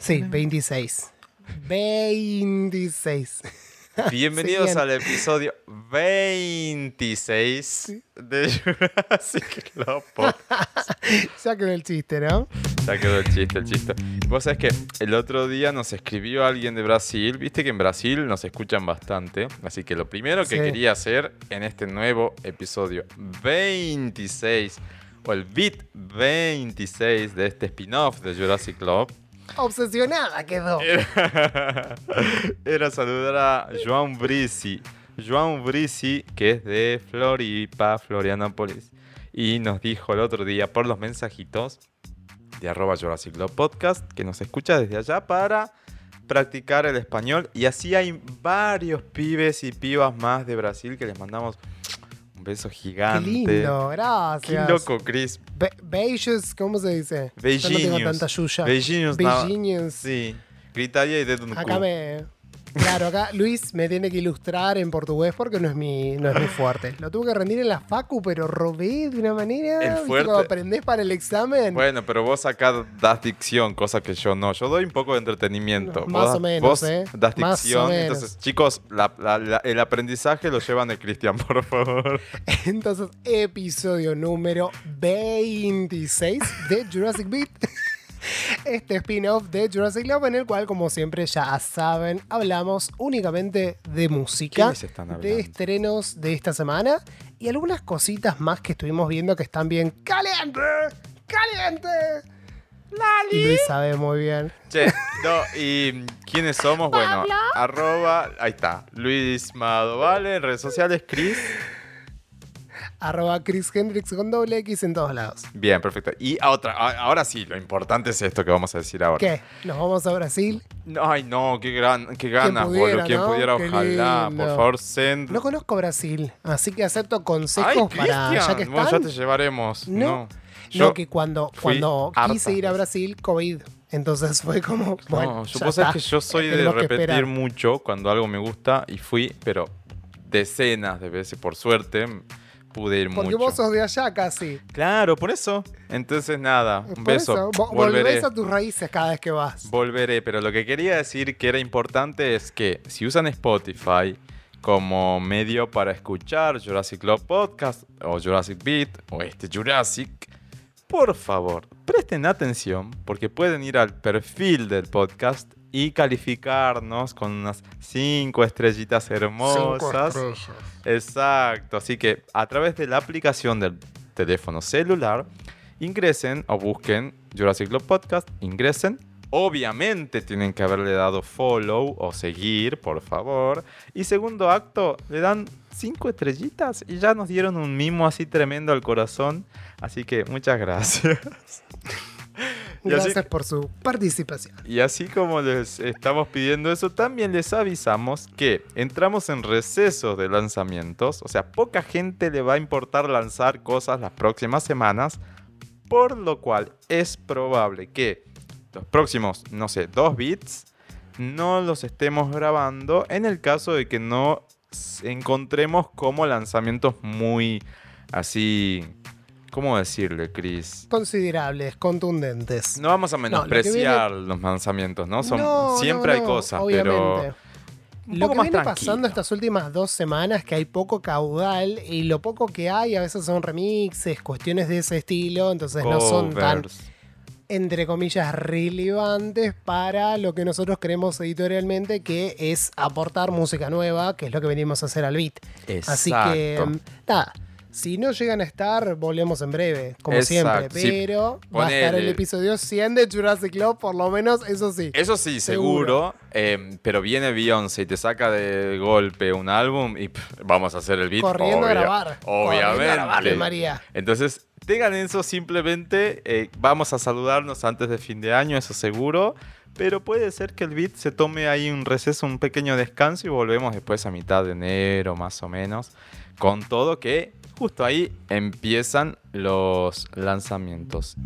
Sí, 26. 26. Bienvenidos al episodio 26 de Jurassic Club Podcast. Ya quedó el chiste, ¿no? Ya quedó el chiste, el chiste. Vos sabés que el otro día nos escribió alguien de Brasil. Viste que en Brasil nos escuchan bastante. Así que lo primero que quería hacer en este nuevo episodio 26, o el beat 26 de este spin-off de Jurassic Club, Obsesionada quedó. era, era saludar a Joan Brisi. Joan Brisi, que es de Floripa, Florianópolis. Y nos dijo el otro día por los mensajitos de arroba Jurassic Club Podcast que nos escucha desde allá para practicar el español. Y así hay varios pibes y pibas más de Brasil que les mandamos un beso Qué gigante. lindo, Qué gracias. loco, Chris. Be- Beijos, ¿cómo se dice? Yo no tengo Beijinhos. tanta yuya. Beijinhos, no. Beijinhos. Sí. Gritaria y de un Acá me. Claro, acá Luis me tiene que ilustrar en portugués porque no es mi, no es mi fuerte. Lo tuve que rendir en la facu, pero robé de una manera. El ¿viste fuerte- aprendés para el examen. Bueno, pero vos acá das dicción, cosa que yo no. Yo doy un poco de entretenimiento. No, más o menos, vos ¿eh? das Más o dicción. menos. Entonces, chicos, la- la- la- el aprendizaje lo llevan de Cristian, por favor. Entonces, episodio número 26 de Jurassic Beat. Este spin-off de Jurassic Love en el cual, como siempre ya saben, hablamos únicamente de música, de estrenos de esta semana y algunas cositas más que estuvimos viendo que están bien caliente, caliente. Y Luis sabe muy bien. Che, no, ¿y quiénes somos? Bueno, arroba, ahí está, Luis Madovale, en redes sociales, Chris. Arroba Chris Hendrix con doble X en todos lados. Bien, perfecto. Y a otra, a- ahora sí, lo importante es esto que vamos a decir ahora. ¿Qué? ¿Nos vamos a Brasil? Ay, no, qué, gran, qué ganas, pudiera, boludo. Quien ¿no? pudiera, Qué ojalá. lindo. Por favor, send. No conozco Brasil, así que acepto Ay, consejos para ya que bueno, están. ya te llevaremos. No. No, que cuando, fui cuando quise ir a. Brasil, COVID. Entonces fue como, bueno, no, yo ya vos sabés está. que yo soy de Tenemos que repetir esperar. mucho cuando algo me gusta y fui, pero decenas de veces, por suerte, pude ir Porque mucho. vos sos de allá casi. Claro, por eso. Entonces, nada, un Por beso. eso, vo- Volveré. volvés a tus raíces cada vez que vas. Volveré, pero lo que quería decir que era importante es que si usan Spotify como medio para escuchar Jurassic Club Podcast o Jurassic Beat o este Jurassic, por favor, presten atención porque pueden ir al perfil del podcast y calificarnos con unas 5 estrellitas hermosas. Exacto, así que a través de la aplicación del teléfono celular, ingresen o busquen Jurassic Club Podcast, ingresen. Obviamente tienen que haberle dado follow o seguir, por favor. Y segundo acto, le dan cinco estrellitas y ya nos dieron un mimo así tremendo al corazón. Así que muchas gracias. Y así- Gracias por su participación. y así como les estamos pidiendo eso, también les avisamos que entramos en recesos de lanzamientos. O sea, poca gente le va a importar lanzar cosas las próximas semanas. Por lo cual es probable que los próximos, no sé, dos bits no los estemos grabando en el caso de que no encontremos como lanzamientos muy así... ¿Cómo decirle, Chris? Considerables, contundentes. No vamos a lo menospreciar los lanzamientos, ¿no? Son, No, siempre no, hay cosas, obviamente. pero un Lo poco que más viene tranquilo. pasando estas últimas dos semanas que hay poco caudal y lo poco que hay a veces son remixes, cuestiones de ese estilo, entonces no son tan, entre comillas, relevantes para lo que nosotros creemos editorialmente que es aportar música nueva, que es lo que venimos a hacer al beat. Así que, Exacto. nada. Si no llegan a estar, volvemos en breve, como siempre. Sí. Pero va a estar el episodio 100 de Jurassic Club, por lo menos, eso sí. Eso sí, Seguro. seguro, eh, pero viene Beyoncé y te saca de golpe un álbum y pff, vamos a hacer el beat. Corriendo a grabar. A Obviamente. grabarle, María. Entonces, tengan eso simplemente. eh, vamos a saludarnos antes de fin de año, eso seguro. Pero puede ser que el beat se tome ahí un receso, un pequeño descanso y volvemos después a mitad de enero, más o menos. Con todo que justo ahí empiezan los lanzamientos.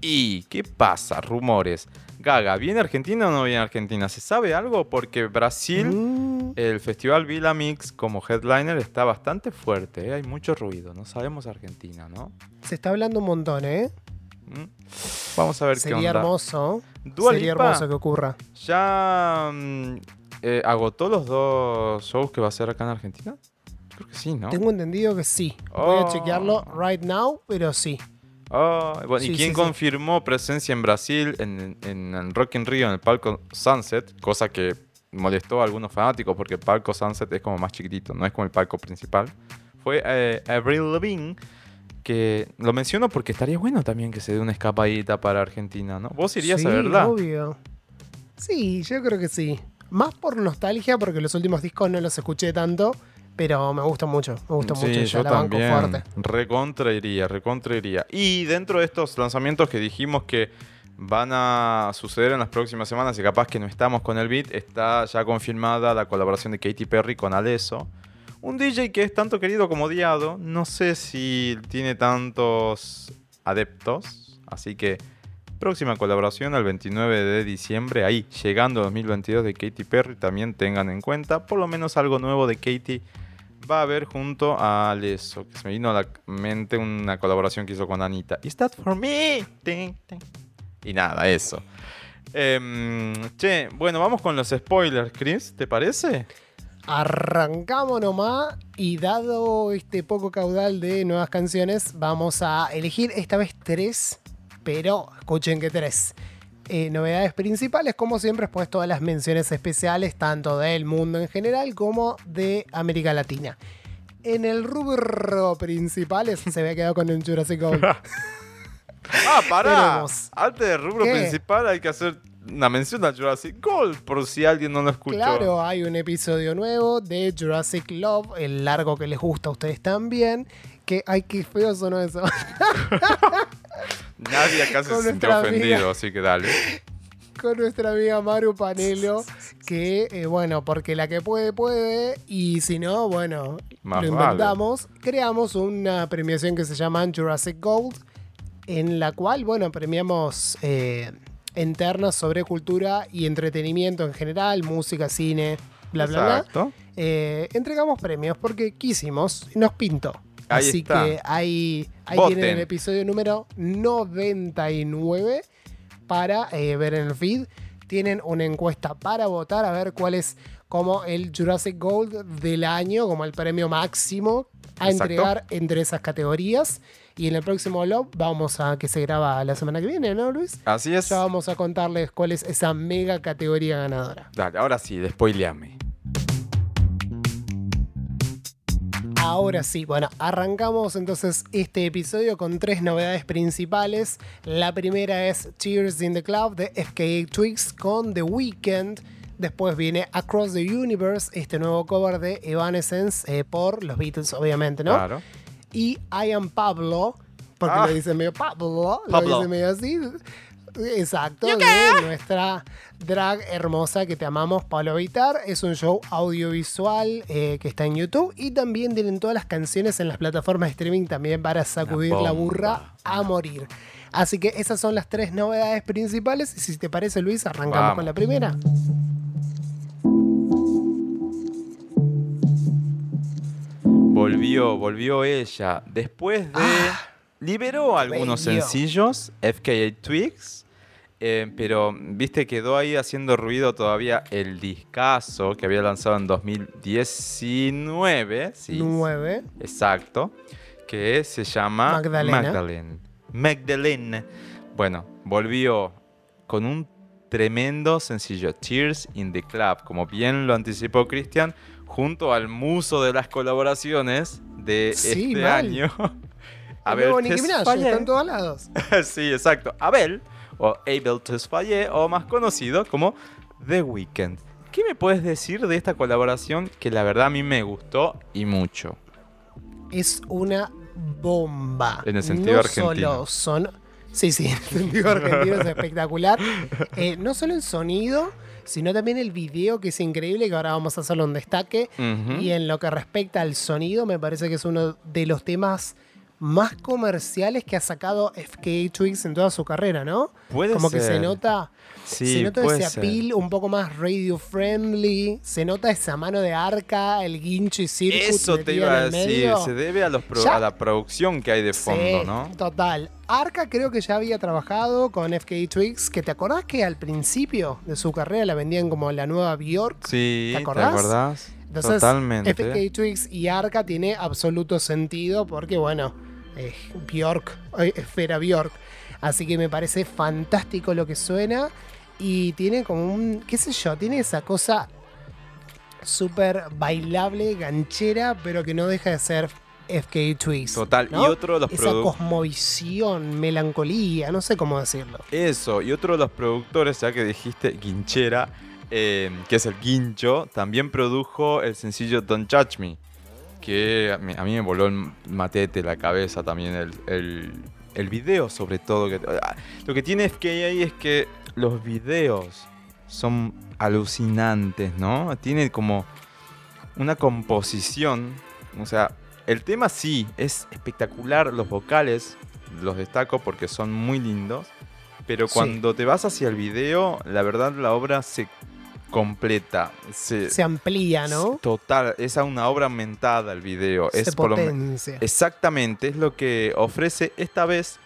¿Y qué pasa? Rumores. Gaga, ¿viene Argentina o no viene Argentina? ¿Se sabe algo? Porque Brasil Mm, el festival Villa Mix como headliner está bastante fuerte, ¿eh? hay mucho ruido, no sabemos Argentina, ¿no? Se está hablando un montón, ¿eh? ¿Mm? Vamos a ver Sería qué onda. hermoso. Dua Sería Lipa hermoso que ocurra. ¿Ya mm, eh, agotó los dos shows que va a hacer acá en Argentina? Creo que sí, ¿no? Tengo entendido que sí. Voy a Oh. chequearlo right now, pero sí. Ah, bueno, Sí, ¿Y quién sí, sí. confirmó presencia en Brasil en, en, en Rock in Rio en el palco Sunset? Cosa que molestó a algunos fanáticos porque el palco Sunset es como más chiquitito, no es como el palco principal. Fue eh, Avril Lavigne, que lo menciono porque estaría bueno también que se dé una escapadita para Argentina, ¿no? Vos irías sí, a verla. obvio. Sí, yo creo que sí. Más por nostalgia, porque los últimos discos no los escuché tanto, pero me gusta mucho. Me gusta mucho. Sí, yo la banco también. fuerte. Recontra iría, recontra iría. Y dentro de estos lanzamientos que dijimos que van a suceder en las próximas semanas y capaz que no estamos con el beat, está ya confirmada la colaboración de Katy Perry con Alesso. Un DJ que es tanto querido como odiado. No sé si tiene tantos adeptos. Así que próxima colaboración el 29 de diciembre. Ahí, llegando 2022 de Katy Perry. También tengan en cuenta por lo menos algo nuevo de Katy va a haber junto a Alesso, que se me vino a la mente una colaboración que hizo con Anita. Is that for me? Y nada, eso. Em, che, bueno, vamos con los spoilers, Chris, ¿te parece? Arrancamos nomás y dado este poco caudal de nuevas canciones, vamos a elegir esta vez tres, pero escuchen que tres. Eh, novedades principales, como siempre, pues todas las menciones especiales, tanto del mundo en general como de América Latina. En el rubro principal es- se había quedado con el Jurassic Gold. Ah, pará. Tenemos. Antes del rubro ¿Qué? principal hay que hacer una mención a Jurassic Gold, por si alguien no lo escuchó. Claro, hay un episodio nuevo de Jurassic Love, el largo que les gusta a ustedes también. Que, ay, qué feo sonó eso. Nadie acá se sintió ofendido, amiga. así que dale. con nuestra amiga Maru Panelo, que eh, bueno, porque la que puede, puede, y si no, bueno, Más lo vale. inventamos, creamos una premiación que se llama Jurassic Gold, en la cual, bueno, premiamos eh, en ternas sobre cultura y entretenimiento en general, música, cine, bla, bla, bla. Exacto. Eh, entregamos premios porque quisimos nos pintó. Ahí Así está. que ahí, tienen el episodio número 99 para eh, ver en el feed. Tienen una encuesta para votar a ver cuál es como el Jurassic Gold del año, como el premio máximo a Exacto. entregar entre esas categorías. Y en el próximo Love vamos a que se graba la semana que viene, ¿no, Luis? Así es. Ya vamos a contarles cuál es esa mega categoría ganadora. Dale, ahora sí, despoileame. Ahora sí, bueno, arrancamos entonces este episodio con tres novedades principales. La primera es Cheers in the Club de FKA Twigs con The Weeknd. Después viene Across the Universe, este nuevo cover de Evanescence eh, por los Beatles, obviamente, ¿no? Claro. Y I Am Pablo, porque Ah. lo dice medio Pablo, Pablo. lo dice medio así. Exacto, de nuestra drag hermosa que te amamos, Pablo Vitar. Es un show audiovisual eh, que está en YouTube y también tienen todas las canciones en las plataformas de streaming también para sacudir la burra a morir. Así que esas son las tres novedades principales. Y si te parece, Luis, arrancamos Vamos. con la primera. Volvió, volvió ella. Después de. liberó algunos sencillos, FKA Twigs. Eh, pero, viste, quedó ahí haciendo ruido todavía el discazo que había lanzado en 2019. Sí, Nueve. exacto. Que se llama Magdalena. Magdalene. Magdalene. Bueno, volvió con un tremendo sencillo, Tears in the Club, como bien lo anticipó Cristian, junto al muso de las colaboraciones de Sí, este mal. año. Minaj, está en todos lados. sí, exacto. Abel, o Abel Tesfaye, o más conocido como The Weeknd. ¿Qué me puedes decir de esta colaboración que la verdad a mí me gustó y mucho? es una bomba. En el sentido no argentino. Solo son. Sí, sí, en el sentido argentino es espectacular. Eh, no solo el sonido, sino también el video, que es increíble, que ahora vamos a hacerlo un destaque. Y en lo que respecta al sonido, me parece que es uno de los temas más comerciales que ha sacado FKA Twigs en toda su carrera, ¿no? Puede Como que se ser. nota, Sí, se nota ese ser. appeal un poco más radio friendly, se nota esa mano de arca, el guincho y circuit Eso te iba a decir, se debe a, los pro- a la producción que hay de fondo, Sí, ¿no? Total. Arca creo que ya había trabajado con FKA Twigs, que te acordás que al principio de su carrera la vendían como la nueva Bjork. Sí, ¿Te ¿te acordás? acordás? Entonces, Totalmente. FKA Twigs y Arca tiene absoluto sentido porque, bueno, eh, Bjork, eh, Esfera Bjork. Así que me parece fantástico lo que suena y tiene como un, qué sé yo, tiene esa cosa súper bailable, ganchera, pero que no deja de ser FKA Twigs. Total. ¿no? Y otro de los Esa productores. cosmovisión, melancolía, no sé cómo decirlo. Eso, y otro de los productores, ya que dijiste Guinchera, eh, que es el Guincho, también produjo el sencillo Don't Judge Me, que a mí, a mí me voló el matete la cabeza también el, el, el video sobre todo. Que, ah, lo que tiene FKA es que los videos son alucinantes, ¿no? Tiene como una composición, o sea, el tema sí es espectacular, los vocales los destaco porque son muy lindos, pero Sí. cuando te vas hacia el video, la verdad la obra se completa, se, Se amplía, ¿no? total, es a una obra aumentada el video, Se es por lo. Exactamente, es lo que ofrece esta vez.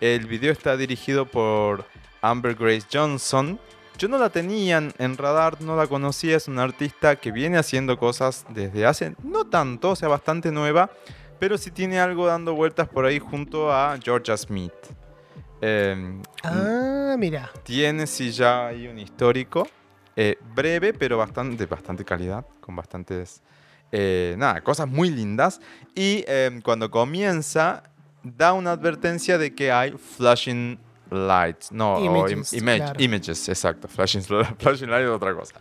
El video está dirigido por Amber Grace Johnson. Yo no la tenía en- radar, no la conocía, es una artista que viene haciendo cosas desde hace no tanto, o sea, bastante nueva, pero sí tiene algo dando vueltas por ahí junto a Georgia Smith. Em, Ah, mira. tiene sí ya ahí un histórico, eh, breve, pero bastante, bastante calidad, con bastantes, eh, nada, cosas muy lindas. Y eh, cuando comienza, da una advertencia de que hay flashing lights, no, o Images, im- image- claro. images, exacto, flashing, flashing light es otra cosa.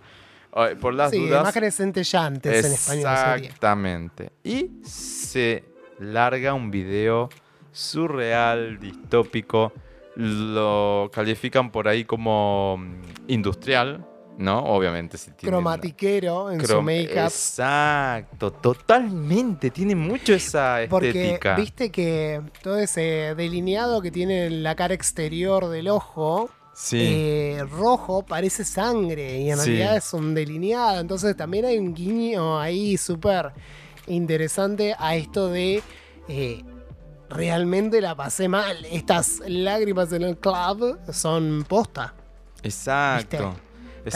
Por las Sí, dudas. imágenes centellantes en español. Exactamente. Y se larga un video surreal, distópico. Lo califican por ahí como mm, industrial, ¿no? Obviamente si tiene Cromatiquero en su make-up. Exacto, totalmente. Tiene mucho esa Porque estética. viste que todo ese delineado que tiene la cara exterior del ojo, Sí. eh, rojo, parece sangre y en Sí. realidad es un delineado. Entonces también hay un guiño ahí súper interesante a esto de eh, realmente la pasé mal. Estas lágrimas en el club son posta. Exacto.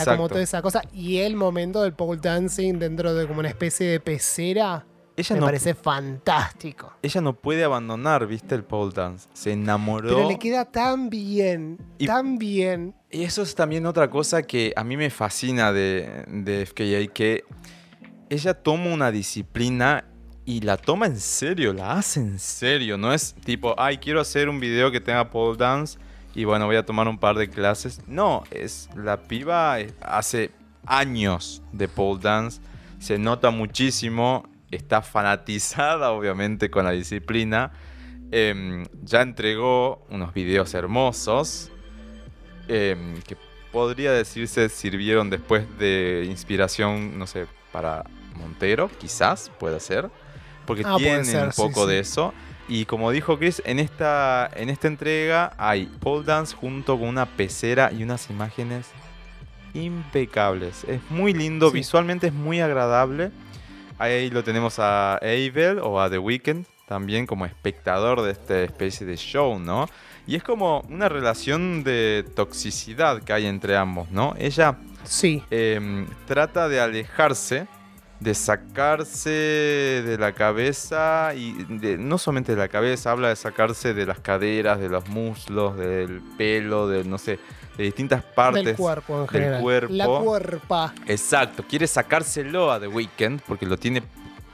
Está como toda esa cosa. Y el momento del pole dancing dentro de como una especie de pecera Ella me no, parece fantástico. ella no puede abandonar, ¿viste? El pole dance. Se enamoró. Pero le queda tan bien, Y- tan bien. Y eso es también otra cosa que a mí me fascina de, de FKA, que ella toma una disciplina y la toma en serio, la hace en serio. No es tipo, ay, quiero hacer un video que tenga pole dance y bueno, voy a tomar un par de clases. No, es la piba eh, hace años de pole dance, se nota muchísimo, está fanatizada obviamente con la disciplina. Em, ya entregó unos videos hermosos em, que podría decirse sirvieron después de inspiración, no sé, para Montero, quizás, puede ser, porque Ah, tiene ser, un sí, poco sí. de eso. Y como dijo Chris, en esta, en esta entrega hay pole dance junto con una pecera y unas imágenes impecables. Es muy lindo, Sí. visualmente es muy agradable. Ahí lo tenemos a Abel o a The Weeknd también como espectador de esta especie de show, ¿no? Y es como una relación de toxicidad que hay entre ambos, ¿no? Ella Sí, em, trata de alejarse, de sacarse de la cabeza y de- no solamente de la cabeza, habla de sacarse de las caderas, de los muslos, del pelo, de no sé, de distintas partes. del cuerpo en del cuerpo. La cuerpa. Exacto, quiere sacárselo a The Weeknd porque lo tiene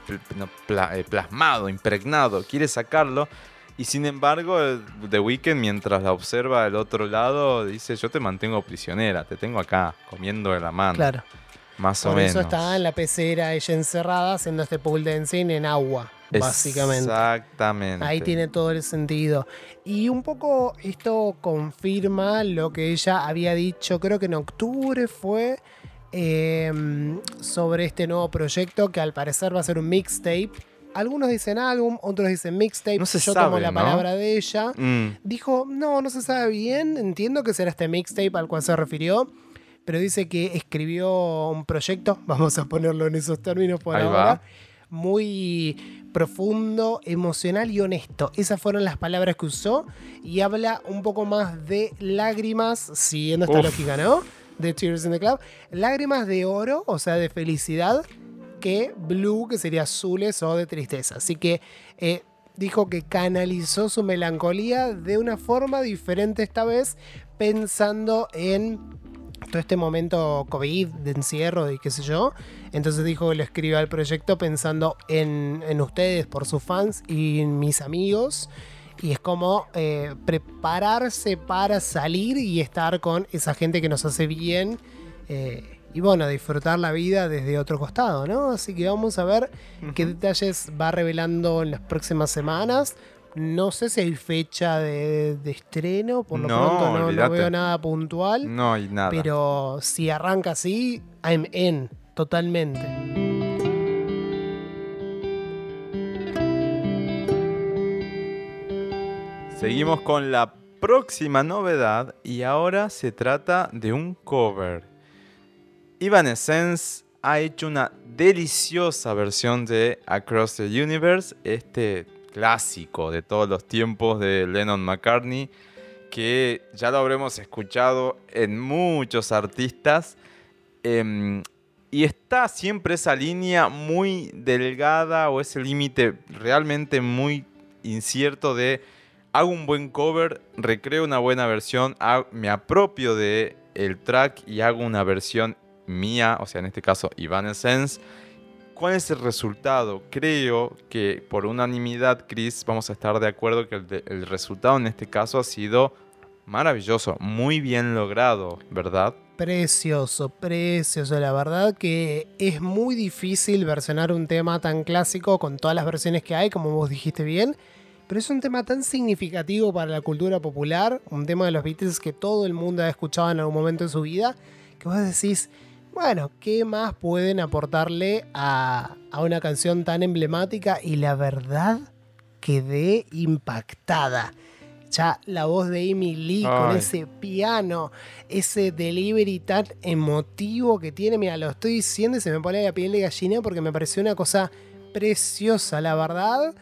eh, plasmado, impregnado, quiere sacarlo. Y sin embargo, el- The Weeknd, mientras la observa del otro lado, dice: Yo te mantengo prisionera, te tengo acá, comiendo de la mano. Claro. Más o Por eso está en la pecera ella encerrada haciendo este pole dancing en agua, básicamente. Exactamente. Ahí tiene todo el sentido. Y un poco esto confirma lo que ella había dicho, creo que en octubre fue, eh, sobre este nuevo proyecto que al parecer va a ser un mixtape algunos dicen álbum, otros dicen mixtape. No se Yo tomo la ¿no? palabra de ella. Mm, Dijo, no, no se sabe bien, entiendo que será este mixtape al cual se refirió, pero dice que escribió un proyecto, vamos a ponerlo en esos términos por Ahí ahora, va. muy profundo, emocional y honesto. Esas fueron las palabras que usó y habla un poco más de lágrimas, siguiendo esta Uf. lógica, ¿no? De Tears in the Club. Lágrimas de oro, o sea, de felicidad, que blue, que sería azules o de tristeza. Así que eh, dijo que canalizó su melancolía de una forma diferente esta vez, pensando en todo este momento COVID, de encierro y qué sé yo. Entonces dijo que lo escribió al proyecto pensando en, en ustedes, por sus fans y en mis amigos. Y es como eh, prepararse para salir y estar con esa gente que nos hace bien. eh, y bueno, disfrutar la vida desde otro costado, ¿no? Así que vamos a ver qué detalles va revelando en las próximas semanas. No sé si hay fecha de, de estreno, por lo No, pronto no- no, veo nada puntual. no hay nada. Pero si arranca así, I'm in, totalmente. Seguimos con la próxima novedad y ahora se trata de un cover. Evanescence ha hecho una deliciosa versión de Across the Universe, este clásico de todos los tiempos de Lennon McCartney, que ya lo habremos escuchado en muchos artistas. em, y está siempre esa línea muy delgada o ese límite realmente muy incierto de hago un buen cover, recreo una buena versión, me apropio de el track y hago una versión mía, o sea, en este caso Evanescence. ¿Cuál es el resultado? Creo que por unanimidad, Chris, vamos a estar de acuerdo que el, resultado en este caso ha sido maravilloso, muy bien logrado, ¿verdad? Precioso, precioso. La verdad que es muy difícil versionar un tema tan clásico con todas las versiones que hay, como vos dijiste bien. Pero es un tema tan significativo para la cultura popular, un tema de los Beatles que todo el mundo ha escuchado en algún momento de su vida, que vos decís, bueno, ¿qué más pueden aportarle a, a una canción tan emblemática? Y la verdad, quedé impactada. Ya la voz de Amy Lee con ese piano, ese delivery tan emotivo que tiene, mira, lo estoy diciendo y se me pone la piel de gallina porque me pareció una cosa preciosa, la verdad,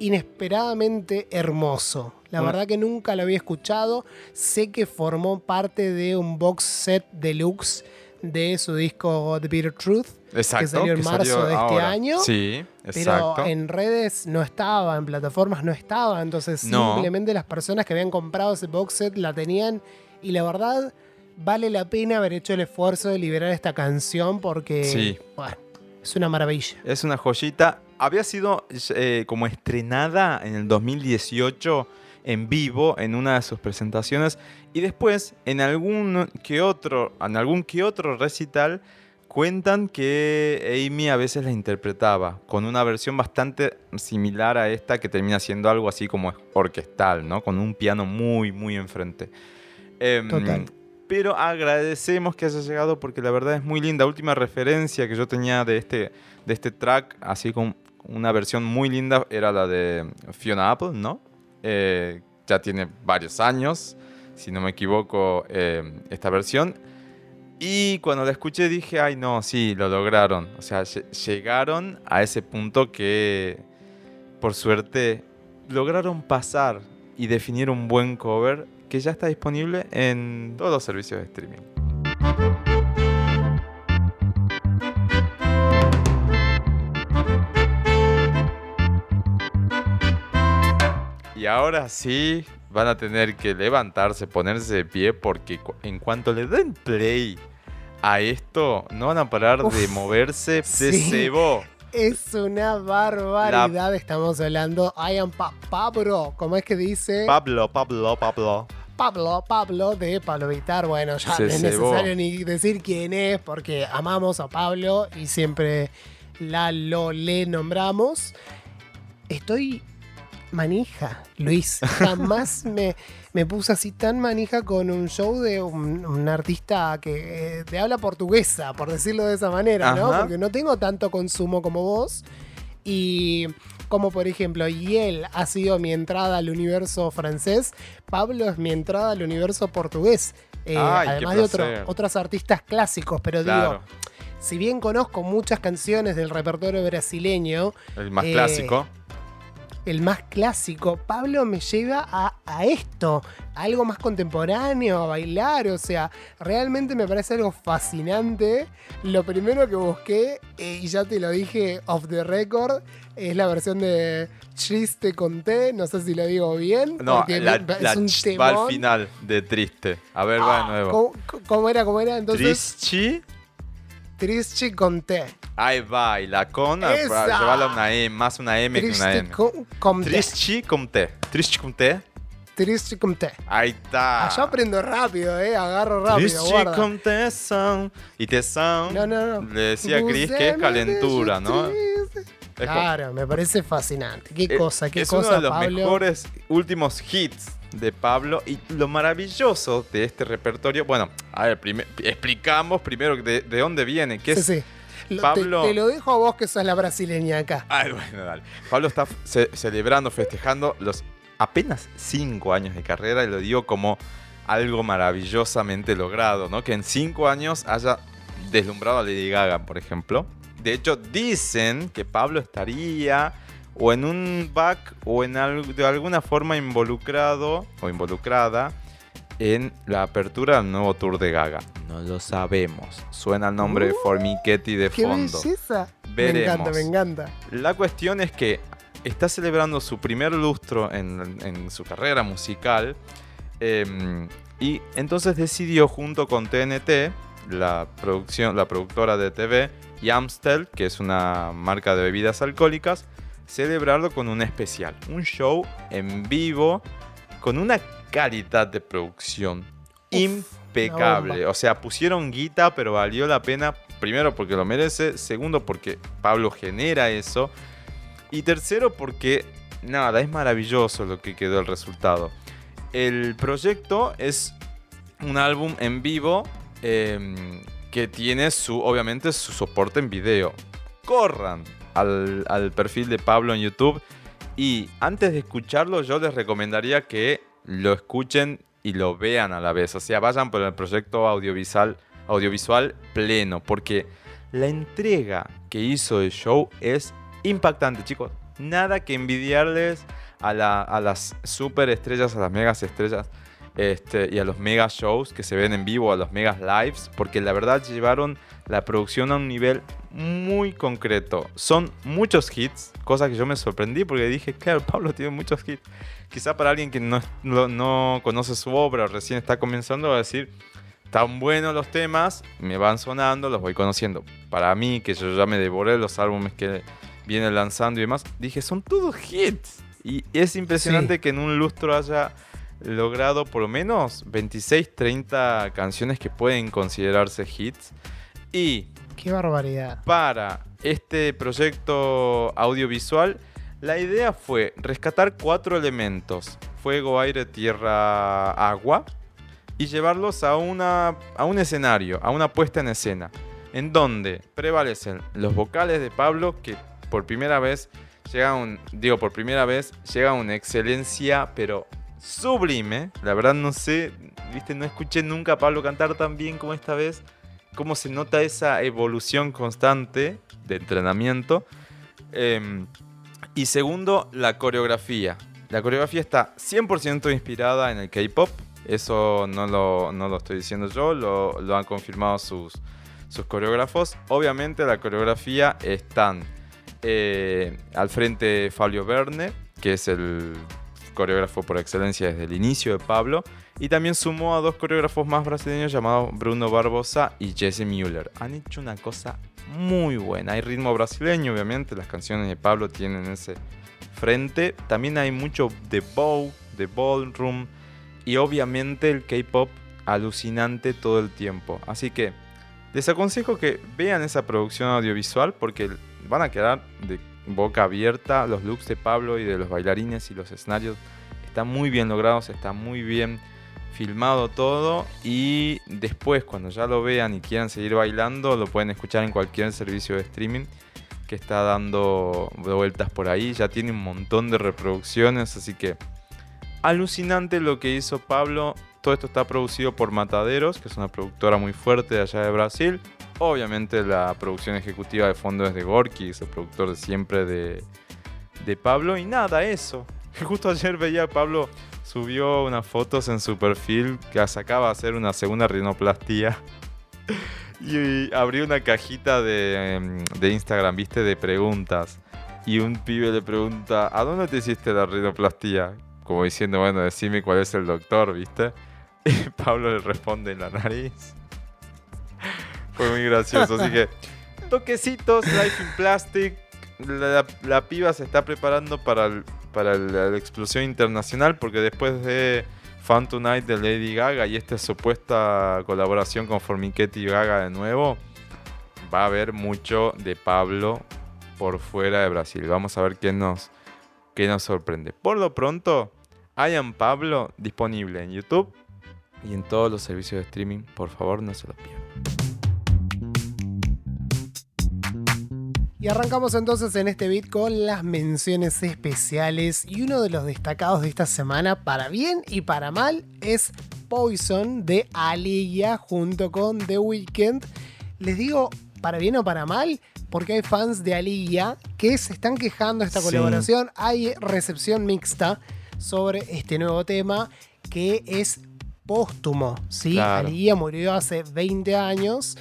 inesperadamente hermoso. La verdad que nunca lo había escuchado, sé que formó parte de un box set deluxe de su disco The Bitter Truth, Exacto. que salió en marzo de este ahora. año. Sí, pero exacto. en redes no estaba, en plataformas no estaba, entonces No. simplemente las personas que habían comprado ese box set la tenían y la verdad vale la pena haber hecho el esfuerzo de liberar esta canción porque Sí. bueno, es una maravilla. Es una joyita. Había sido eh, como estrenada en el 2018 en vivo en una de sus presentaciones y después en algún que otro, en algún que otro recital cuentan que Amy a veces la interpretaba con una versión bastante similar a esta que termina siendo algo así como orquestal, ¿no? Con un piano muy muy enfrente. Em, Total. Pero agradecemos que haya llegado porque la verdad es muy linda. Última referencia que yo tenía de este, de este track, así con una versión muy linda, era la de Fiona Apple, ¿no? Eh, ya tiene varios años, si no me equivoco, eh, esta versión. Y cuando la escuché dije, ay no, sí, lo lograron. O sea, lle- llegaron a ese punto que, por suerte, lograron pasar y definir un buen cover que ya está disponible en todos los servicios de streaming. Y ahora sí van a tener que levantarse, ponerse de pie, porque en cuanto le den play a esto, no van a parar de moverse de sí. cebo. Es una barbaridad, estamos hablando. I am Pa- Pablo, ¿cómo es que dice? Pablo, Pablo, Pablo. Pablo, Pablo de Pablo Vitar. Bueno, ya Se no es cebó. necesario ni decir quién es porque amamos a Pablo y siempre la lo le nombramos. Estoy manija, Luis. Jamás me, me puse así tan manija con un show de un, un artista que eh, de habla portuguesa, por decirlo de esa manera, ¿no? Porque no tengo tanto consumo como vos. Y como por ejemplo, Yel ha sido mi entrada al universo francés, Pablo es mi entrada al universo portugués. Eh, Ay, además de otro- otros artistas clásicos, pero Claro, digo, si bien conozco muchas canciones del repertorio brasileño, el más eh, clásico. El más clásico, Pablo me lleva a, a esto, a algo más contemporáneo, a bailar, o sea, realmente me parece algo fascinante. Lo primero que busqué, eh, y ya te lo dije off the record, es la versión de Triste Conté, no sé si lo digo bien, No, la, me- la es un ch- va al temón. final de triste. A ver, va de Ah, nuevo. ¿cómo, cómo era? ¿Cómo era? Entonces, Triste. Triste Conté. Ahí va, y la con, a- Esa. para llevarla a una E, más una M que una Triste M. con- Conté. Triste con T. Triste con T. Triste Conté. Ahí está. Allá aprendo rápido, eh, agarro rápido, Triste guarda. con tesón. Y tesón. No, no, no. Le decía a Chris que es Búscame calentura, de ¿no? triste. Es como- Claro, me parece fascinante. Qué Eh, cosa, qué es cosa, uno de los Pablo. mejores últimos hits de Pablo y lo maravilloso de este repertorio. Bueno, a ver, explicamos primero de, de dónde viene. ¿Qué Sí, es? sí. Te- Pablo- Te, lo dejo a vos que sos la brasileña acá. Ay, bueno, dale. Pablo está ce- celebrando, festejando los apenas cinco años de carrera y lo digo como algo maravillosamente logrado, ¿no? Que en cinco años haya deslumbrado a Lady Gaga, por ejemplo. De hecho, dicen que Pablo estaría o en un back o en de alguna forma involucrado o involucrada en la apertura del nuevo tour de Gaga. No lo sabemos. Suena el nombre de Uh, Formichetti de ¡Qué fondo. belleza! Me Veremos. encanta, me encanta. La cuestión es que está celebrando su primer lustro en, en su carrera musical em, y entonces decidió junto con TNT, la, producción, la productora de TV, y Amstel, que es una marca de bebidas alcohólicas, celebrarlo con un especial, un show en vivo con una calidad de producción impecable. O sea, pusieron guita, pero valió la pena. Primero porque lo merece, segundo porque Pablo genera eso. Y tercero porque, nada, es maravilloso lo que quedó el resultado. El proyecto es un álbum en vivo em, que tiene su, obviamente, su soporte en video. Corran al, al perfil de Pablo en YouTube y antes de escucharlo yo les recomendaría que lo escuchen y lo vean a la vez. O sea, vayan por el proyecto audiovisual, audiovisual pleno porque la entrega que hizo el show es impactante, chicos. Nada que envidiarles a, la- a las super estrellas, a las megas estrellas este, y a los mega shows que se ven en vivo, a los megas lives, porque la verdad llevaron la producción a un nivel muy concreto. Son muchos hits, cosa que yo me sorprendí porque dije, claro, Pablo tiene muchos hits. Quizá para alguien que no, no, no conoce su obra o recién está comenzando va a decir, tan buenos los temas, me van sonando, los voy conociendo. Para mí, que yo ya me devoré los álbumes que viene lanzando y demás, dije, son todos hits. Y es impresionante Sí. que en un lustro haya logrado por lo menos 26, 30 canciones que pueden considerarse hits. Y Qué barbaridad. para este proyecto audiovisual, la idea fue rescatar cuatro elementos: fuego, aire, tierra, agua, y llevarlos a, una, a un escenario, a una puesta en escena, en donde prevalecen los vocales de Pablo, que por primera vez llega un, digo, por primera vez llega a una excelencia, pero sublime. La verdad no sé, viste, no escuché nunca a Pablo cantar tan bien como esta vez cómo se nota esa evolución constante de entrenamiento. Em, y segundo, la coreografía. La coreografía está 100% inspirada en el K-pop. Eso no lo, no lo estoy diciendo yo, lo, lo han confirmado sus, sus coreógrafos. Obviamente la coreografía están eh, al frente Fabio Verne, que es el coreógrafo por excelencia desde el inicio de Pablo, y también sumó a dos coreógrafos más brasileños llamados Bruno Barbosa y Jesse Müller. Han hecho una cosa muy buena. Hay ritmo brasileño, obviamente, las canciones de Pablo tienen ese frente. También hay mucho de bow, de ballroom y obviamente el K-pop alucinante todo el tiempo. Así que les aconsejo que vean esa producción audiovisual porque van a quedar de boca abierta. Los looks de Pablo y de los bailarines y los escenarios están muy bien logrados, está muy bien filmado todo y después cuando ya lo vean y quieran seguir bailando lo pueden escuchar en cualquier servicio de streaming que está dando vueltas por ahí. Ya tiene un montón de reproducciones, así que alucinante lo que hizo Pablo. Todo esto está producido por Mataderos, que es una productora muy fuerte de allá de Brasil. Obviamente la producción ejecutiva de fondo es de Gorky, es el productor siempre de, de Pablo. Y nada, eso. Justo ayer veía a Pablo subió unas fotos en su perfil que sacaba a hacer una segunda rinoplastía. y abrió una cajita de, em, de, Instagram, viste, de preguntas. Y un pibe le pregunta, ¿a dónde te hiciste la rinoplastía? Como diciendo, bueno, decime cuál es el doctor, viste. Y Pablo le responde en la nariz. Fue muy gracioso, así que toquecitos, Life in Plastic. La, piba se está preparando para para la, explosión internacional porque después de Fun Tonight de Lady Gaga y esta supuesta colaboración con Formichetti y Gaga de nuevo, va a haber mucho de Pablo por fuera de Brasil. Vamos a ver qué nos, qué nos sorprende. Por lo pronto, Hayan Pablo disponible en YouTube y en todos los servicios de streaming. Por favor, no se lo pierdan. Y arrancamos entonces en este beat con las menciones especiales y uno de los destacados de esta semana para bien y para mal es Poison de Aliyah junto con The Weeknd. Les digo para bien o para mal porque hay fans de Aliyah que se están quejando de esta colaboración. Hay recepción mixta sobre este nuevo tema que es póstumo. ¿sí? Aliyah murió hace 20 años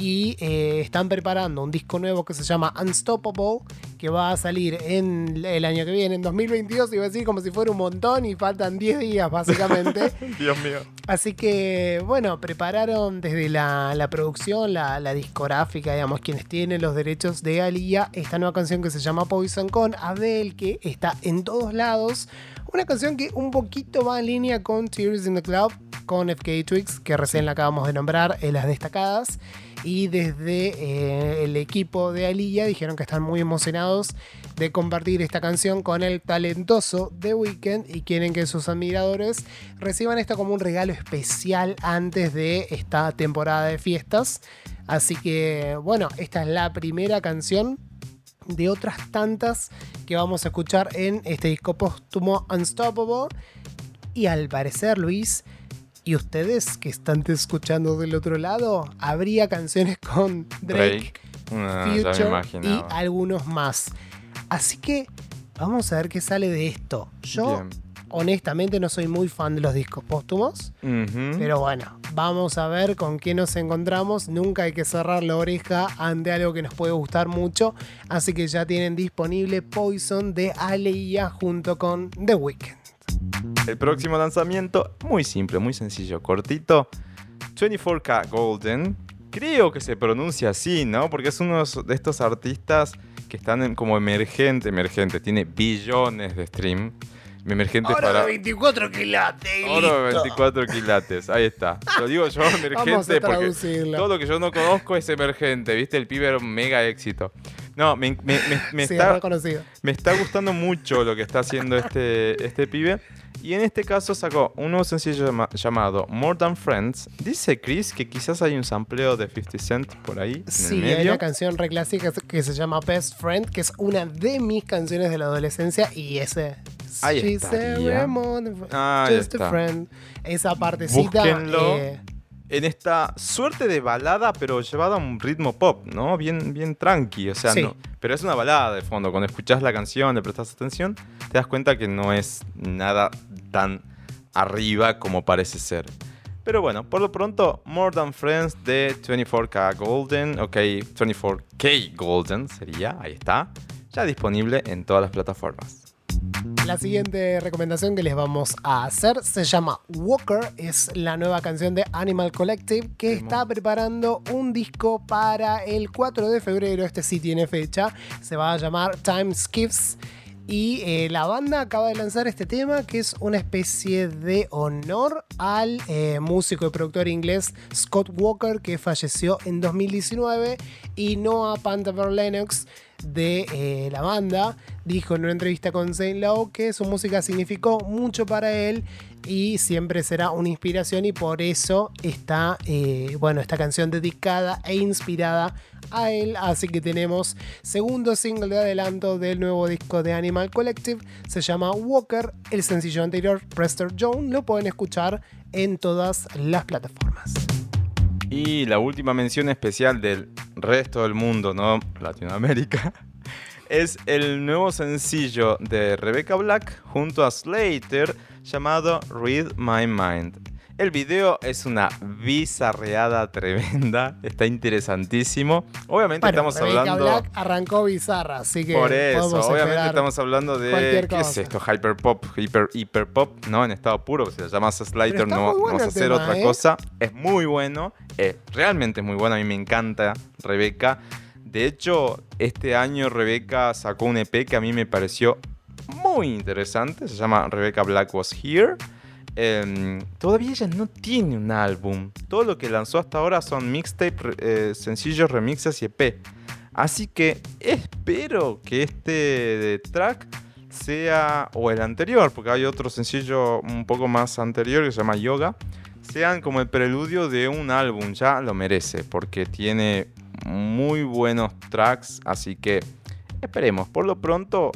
y eh, están preparando un disco nuevo que se llama Unstoppable, que va a salir en el año que viene, en 2022, iba a decir como si fuera un montón y faltan 10 días básicamente. Dios mío. Así que, bueno, prepararon desde la, producción, la, discográfica, digamos, quienes tienen los derechos de Aliyah, esta nueva canción que se llama Poison con Adele, que está en todos lados. Una canción que un poquito va en línea con Tears in the Club, con FK Twix, que recién la acabamos de nombrar en las destacadas y desde eh, el equipo de Aliyah dijeron que están muy emocionados de compartir esta canción con el talentoso The Weeknd y quieren que sus admiradores reciban esto como un regalo especial antes de esta temporada de fiestas. Así que bueno, esta es la primera canción de otras tantas que vamos a escuchar en este disco póstumo Unstoppable. Y al parecer, Luis, y ustedes que están escuchando del otro lado, habría canciones con Drake, ah, Future y algunos más. Así que vamos a ver qué sale de esto. Yo honestamente no soy muy fan de los discos póstumos, pero bueno, vamos a ver con qué nos encontramos. Nunca hay que cerrar la oreja ante algo que nos puede gustar mucho, así que ya tienen disponible Poison de Aleia junto con The Weeknd. El próximo lanzamiento, muy simple, muy sencillo, cortito. 24K Golden. Creo que se pronuncia así, ¿no? Porque es uno de estos artistas que están como emergente, emergente. Tiene billones de stream. Emergente Oro para. de 24 quilates. Oro de 24 quilates. Ahí está. Lo digo yo emergente porque todo lo que yo no conozco es emergente. ¿Viste? El pibe era un mega éxito. No, me, está, me está gustando mucho lo que está haciendo este, este pibe. Y en este caso sacó un nuevo sencillo llamado More Than Friends. Dice Chris que quizás hay un sampleo de 50 Cent por ahí. Sí, hay una canción re clásica que se llama Best Friend, que es una de mis canciones de la adolescencia. Y ese. Ahí está. Just a friend. Esa partecita. Eh, en esta suerte de balada, pero llevada a un ritmo pop, ¿no? Bien, bien tranqui, o sea, no, pero es una balada de fondo. Cuando escuchas la canción, le prestas atención, te das cuenta que no es nada tan arriba como parece ser. Pero bueno, por lo pronto, More Than Friends de 24K Golden, ok, 24K Golden sería, ahí está, ya disponible en todas las plataformas. La siguiente recomendación que les vamos a hacer se llama Walker, es la nueva canción de Animal Collective que está preparando un disco para el 4 de febrero, este sí tiene fecha, se va a llamar Time Skips. Y eh, la banda acaba de lanzar este tema que es una especie de honor al eh, músico y productor inglés Scott Walker que falleció en 2019 y Noah Panther Lennox de eh, la banda, dijo en una entrevista con Zane Lowe que su música significó mucho para él y siempre será una inspiración y por eso está, eh, bueno, esta canción dedicada e inspirada a él. Así que tenemos segundo single de adelanto del nuevo disco de Animal Collective, se llama Walker, el sencillo anterior, Prester Jones, lo pueden escuchar en todas las plataformas. Y la última mención especial del resto del mundo, no Latinoamérica, es el nuevo sencillo de Rebecca Black junto a Slater llamado Read My Mind. El video es una bizarreada tremenda, está interesantísimo. Obviamente estamos Rebecca hablando. Black arrancó bizarra, así que. Por eso, obviamente estamos hablando de. ¿Qué es esto? Hyperpop, hiper, hiperpop, ¿no? En estado puro, si le llamas Slater, no bueno vamos a hacer tema, otra ¿eh? cosa. Es muy bueno, es realmente muy bueno. A mí me encanta Rebeca. De hecho, este año Rebeca sacó un EP que a mí me pareció muy interesante. Se llama Rebecca Black Was Here. Em, todavía ella no tiene un álbum. Todo lo que lanzó hasta ahora son mixtape, eh, sencillos, remixes y EP. Así que espero que este track sea, o el anterior, porque hay otro sencillo un poco más anterior que se llama Yoga, sean como el preludio de un álbum. Ya lo merece, porque tiene muy buenos tracks. Así que esperemos. Por lo pronto,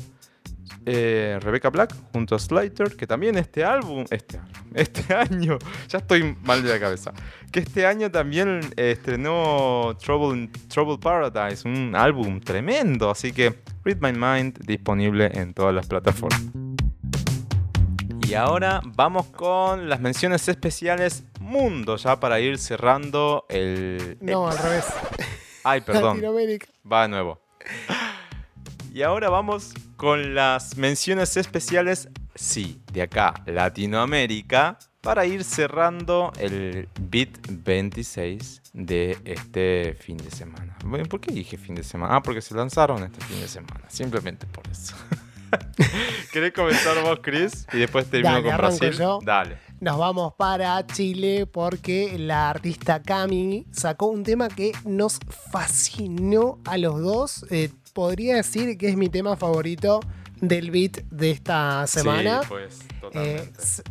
eh, Rebecca Black junto a Slater, que también este álbum, este, este año, ya estoy mal de la cabeza, que este año también eh, estrenó Trouble, Trouble Paradise, un álbum tremendo, así que Read My Mind disponible en todas las plataformas. Y ahora vamos con las menciones especiales mundo, ya para ir cerrando el... No, al revés. Ay, perdón. Latinoamérica. Va de nuevo. Y ahora vamos con las menciones especiales, sí, de acá, Latinoamérica, para ir cerrando el Beat 26 de este fin de semana. Bueno, ¿Por qué dije fin de semana? Ah, porque se lanzaron este fin de semana, simplemente por eso. ¿Querés comenzar vos, Chris? Y después termino Dale, con Brasil. yo. Dale. Nos vamos para Chile porque la artista Cami sacó un tema que nos fascinó a los dos. Eh, podría decir que es mi tema favorito del beat de esta semana. Sí, pues, Eh, totalmente. se,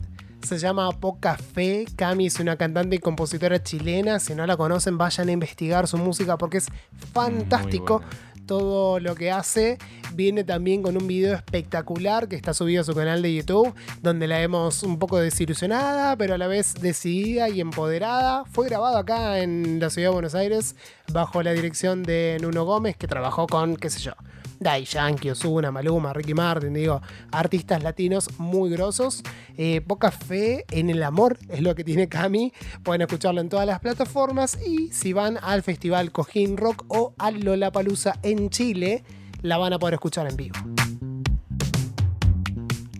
se llama Poca Fe. Cami es una cantante y compositora chilena. Si no la conocen, vayan a investigar su música porque es fantástico. Todo lo que hace viene también con un video espectacular que está subido a su canal de YouTube, donde la vemos un poco desilusionada, pero a la vez decidida y empoderada. Fue grabado acá en la ciudad de Buenos Aires bajo la dirección de Nuno Gómez, que trabajó con, qué sé yo, Dai Yankee, Ozuna, Maluma, Ricky Martin, digo, artistas latinos muy grosos. Eh, poca fe en el amor es lo que tiene Cami. Pueden escucharlo en todas las plataformas. Y si van al Festival Cojín Rock o al Lollapalooza en Chile, la van a poder escuchar en vivo.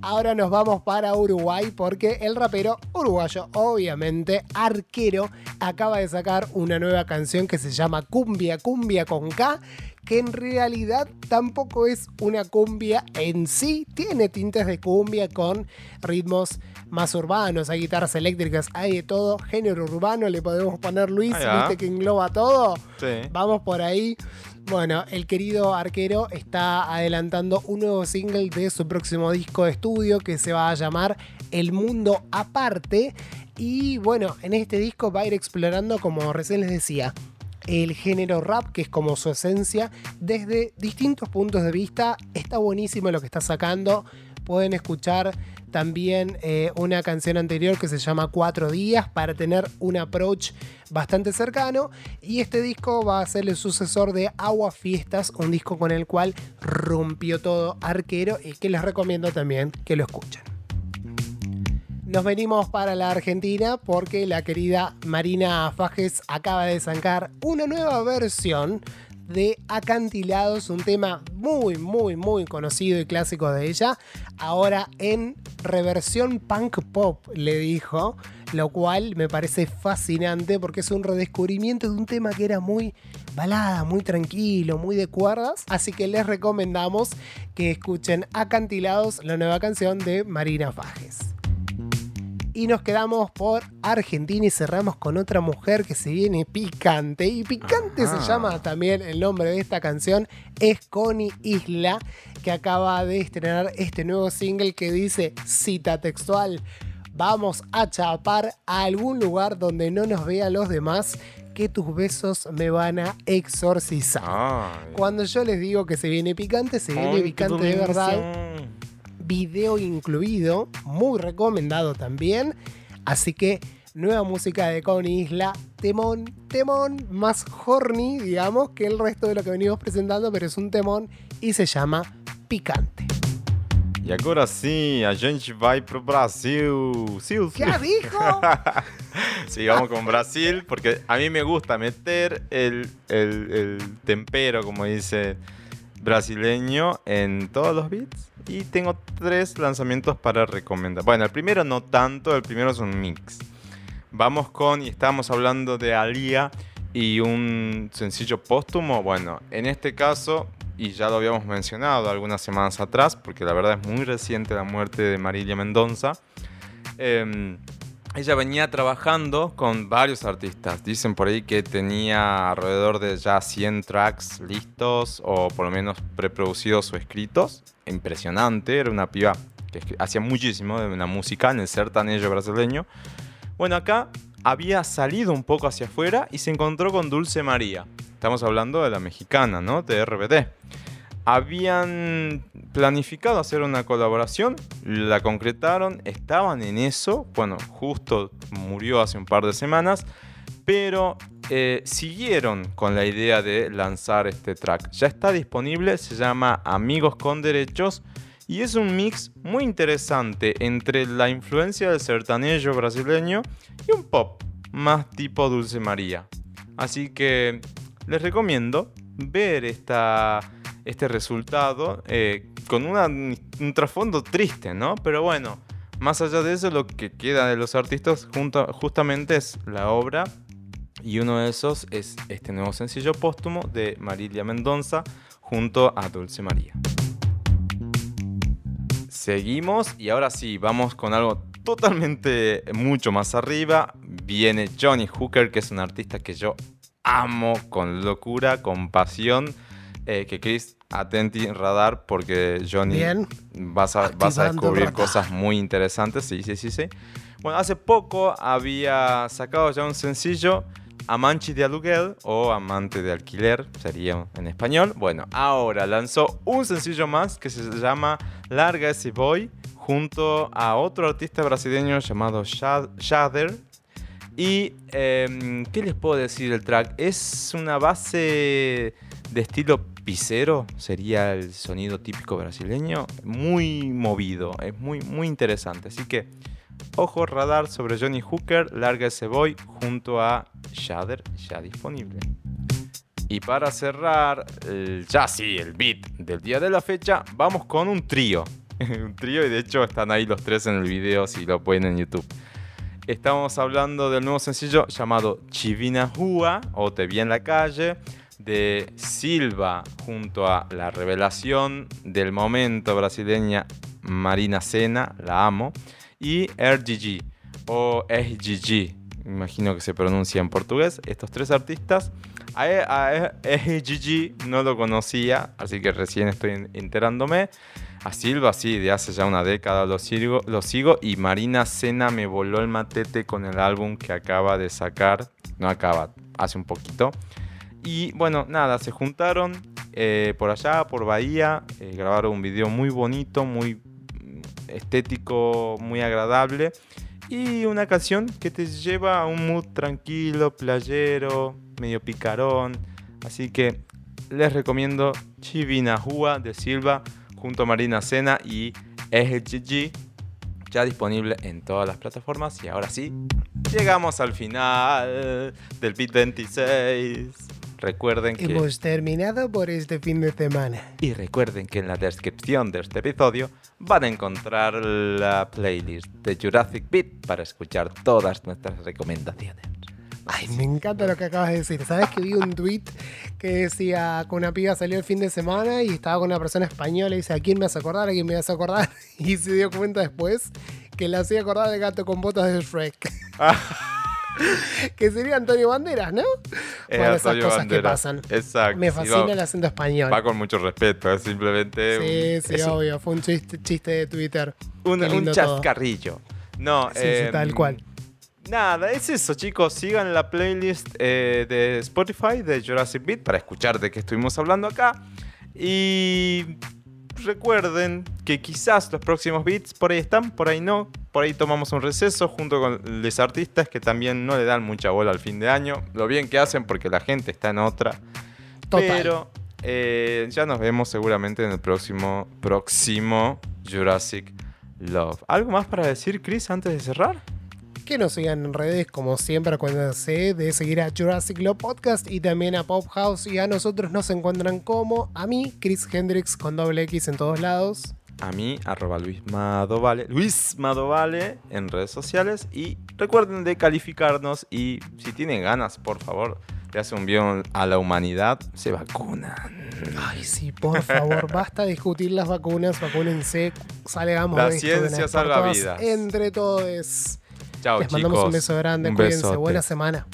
Ahora nos vamos para Uruguay porque el rapero uruguayo, obviamente, Arquero, acaba de sacar una nueva canción que se llama Cumbia, Cumbia con K, que en realidad tampoco es una cumbia en sí, tiene tintes de cumbia con ritmos más urbanos, hay guitarras eléctricas, hay de todo, género urbano, le podemos poner Luis, viste que engloba todo. Sí. Vamos por ahí. Bueno, el querido arquero está adelantando un nuevo single de su próximo disco de estudio que se va a llamar El Mundo Aparte. Y bueno, en este disco va a ir explorando, como recién les decía, el género rap, que es como su esencia, desde distintos puntos de vista. Está buenísimo lo que está sacando. Pueden escuchar también eh, una canción anterior que se llama Cuatro Días para tener un approach bastante cercano. Y este disco va a ser el sucesor de Agua Fiestas, un disco con el cual rompió todo arquero y que les recomiendo también que lo escuchen. Nos venimos para la Argentina porque la querida Marina Fajes acaba de sacar una nueva versión de Acantilados, un tema muy, muy, muy conocido y clásico de ella, ahora en reversión punk pop, le dijo, lo cual me parece fascinante porque es un redescubrimiento de un tema que era muy balada, muy tranquilo, muy de cuerdas, así que les recomendamos que escuchen Acantilados, la nueva canción de Marina Fajes. Y nos quedamos por Argentina y cerramos con otra mujer que se viene picante. Y picante se llama también el nombre de esta canción. Es Connie Isla, que acaba de estrenar este nuevo single que dice, cita textual, vamos a chapar a algún lugar donde no nos vean los demás que tus besos me van a exorcizar. Cuando yo les digo que se viene picante, se viene picante de verdad video incluido, muy recomendado también. Así que nueva música de Connie Isla, temón, temón, más horny, digamos, que el resto de lo que venimos presentando, pero es un temón y se llama Picante. Y ahora sí, a gente vai pro Brasil. ¿Qué dijo? sí, vamos con Brasil, porque a mí me gusta meter el, el, el tempero, como dice brasileño, en todos los beats. Y tengo tres lanzamientos para recomendar. Bueno, el primero no tanto, el primero es un mix. Vamos con, y estábamos hablando de Alia y un sencillo póstumo. Bueno, en este caso, y ya lo habíamos mencionado algunas semanas atrás, porque la verdad es muy reciente la muerte de Marilia Mendonza. Em, ella venía trabajando con varios artistas. Dicen por ahí que tenía alrededor de ya 100 tracks listos o por lo menos preproducidos o escritos. Impresionante, era una piba que hacía muchísimo de una música en el sertanejo brasileño. Bueno, acá había salido un poco hacia afuera y se encontró con Dulce María. Estamos hablando de la mexicana, ¿no? De RBD habían planificado hacer una colaboración, la concretaron, estaban en eso, bueno, justo murió hace un par de semanas, pero eh, siguieron con la idea de lanzar este track. Ya está disponible, se llama Amigos con Derechos y es un mix muy interesante entre la influencia del sertanejo brasileño y un pop más tipo Dulce María. Así que les recomiendo ver esta este resultado eh, con un trasfondo triste, ¿no? Pero bueno, más allá de eso, lo que queda de los artistas justamente es la obra y uno de esos es este nuevo sencillo póstumo de Marilia Mendonza junto a Dulce María. Seguimos y ahora sí, vamos con algo totalmente mucho más arriba. Viene Johnny Hooker, que es un artista que yo amo con locura, con pasión eh, que Chris atenti radar porque Johnny vas a, vas a descubrir cosas muy interesantes. Sí, sí, sí, sí. Bueno, hace poco había sacado ya un sencillo, Amanchi de Aluguel o Amante de Alquiler, sería en español. Bueno, ahora lanzó un sencillo más que se llama Larga ese boy junto a otro artista brasileño llamado Shader. Y, em, ¿qué les puedo decir del track? Es una base de estilo Picero sería el sonido típico brasileño, muy movido, es muy, muy interesante. Así que, ojo radar sobre Johnny Hooker, larga ese boy junto a Shader, ya disponible. Y para cerrar, ya sí, el beat del día de la fecha, vamos con un trío. un trío y de hecho están ahí los tres en el video si lo pueden en YouTube. Estamos hablando del nuevo sencillo llamado Chivina Hua o Te vi en la calle de Silva junto a la revelación del momento brasileña Marina Sena, la amo, y RGG o SGG, imagino que se pronuncia en portugués, estos tres artistas. A, RGG no lo conocía, así que recién estoy enterándome. A Silva sí, de hace ya una década lo sigo, lo sigo y Marina Sena me voló el matete con el álbum que acaba de sacar, no acaba, hace un poquito, y bueno, nada, se juntaron eh, por allá, por Bahía, eh, grabaron un video muy bonito, muy estético, muy agradable. Y una canción que te lleva a un mood tranquilo, playero, medio picarón. Así que les recomiendo Chivina Jua de Silva junto a Marina Sena y SGG ya disponible en todas las plataformas. Y ahora sí, llegamos al final del Beat 26. Recuerden que... Hemos terminado por este fin de semana. Y recuerden que en la descripción de este episodio van a encontrar la playlist de Jurassic Beat para escuchar todas nuestras recomendaciones. Ay, me encanta lo que acabas de decir. ¿Sabes que vi un tweet que decía que una piba salió el fin de semana y estaba con una persona española y dice, ¿a quién me vas a acordar? ¿A quién me vas a acordar? Y se dio cuenta después que le hacía acordar al gato con botas de Shrek. Que sería Antonio Banderas, ¿no? Es bueno, esas Antonio cosas que pasan. Exacto. Me fascina va- el acento español. Va con mucho respeto, es simplemente Sí, sí, es un- obvio. Fue un chiste, chiste de Twitter. un, un todo. chascarrillo. No, Sí, sí, em, tal cual. Nada, es eso, chicos. Sigan la playlist eh, de Spotify de Jurassic Beat para escuchar de qué estuvimos hablando acá. Y recuerden que quizás los próximos beats por ahí están, por ahí no. Por ahí tomamos un receso junto con los artistas que también no le dan mucha bola al fin de año. Lo bien que hacen porque la gente está en otra. Total. Pero eh, ya nos vemos seguramente en el próximo, próximo Jurassic Love. ¿Algo más para decir, Chris, antes de cerrar? Que nos sigan en redes, como siempre, acuérdense de seguir a Jurassic Love Podcast y también a Pop House. Y a nosotros nos encuentran como a mí, Chris Hendrix con doble X en todos lados. A mí, arroba Luis Madovale, Luis Madovale en redes sociales. Y recuerden de calificarnos y si tienen ganas, por favor, le hacen un bien a la humanidad, se vacunan. Ay, sí, por favor, basta discutir las vacunas, vacúnense, salgamos La de ciencia salva vidas. Entre todos. Chao, Les chicos. mandamos un beso grande, Un cuídense, besote. buena semana.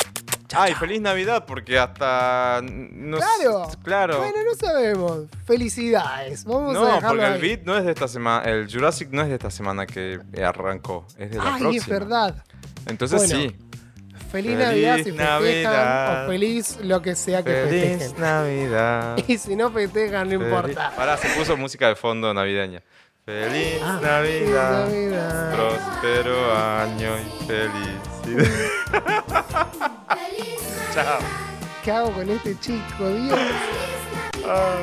Ay, feliz Navidad, porque hasta. No Claro. Claro. Bueno, no sabemos. Felicidades. Vamos a No, dejarlo porque el ahí. beat no es de esta semana, el Jurassic no es de esta semana que arrancó, es de la Ay, próxima. es verdad. Entonces Bueno, sí. Feliz, Feliz Navidad si festejan Navidad. o feliz lo que sea que Feliz festejen. Navidad. Y si no festejan, no Feliz- importa. Pará, se puso música de fondo navideña. Feliz Ah, Navidad. Navidad. Próspero año y felicidad. Chao. ¿Qué hago con este chico? Dios. Ah.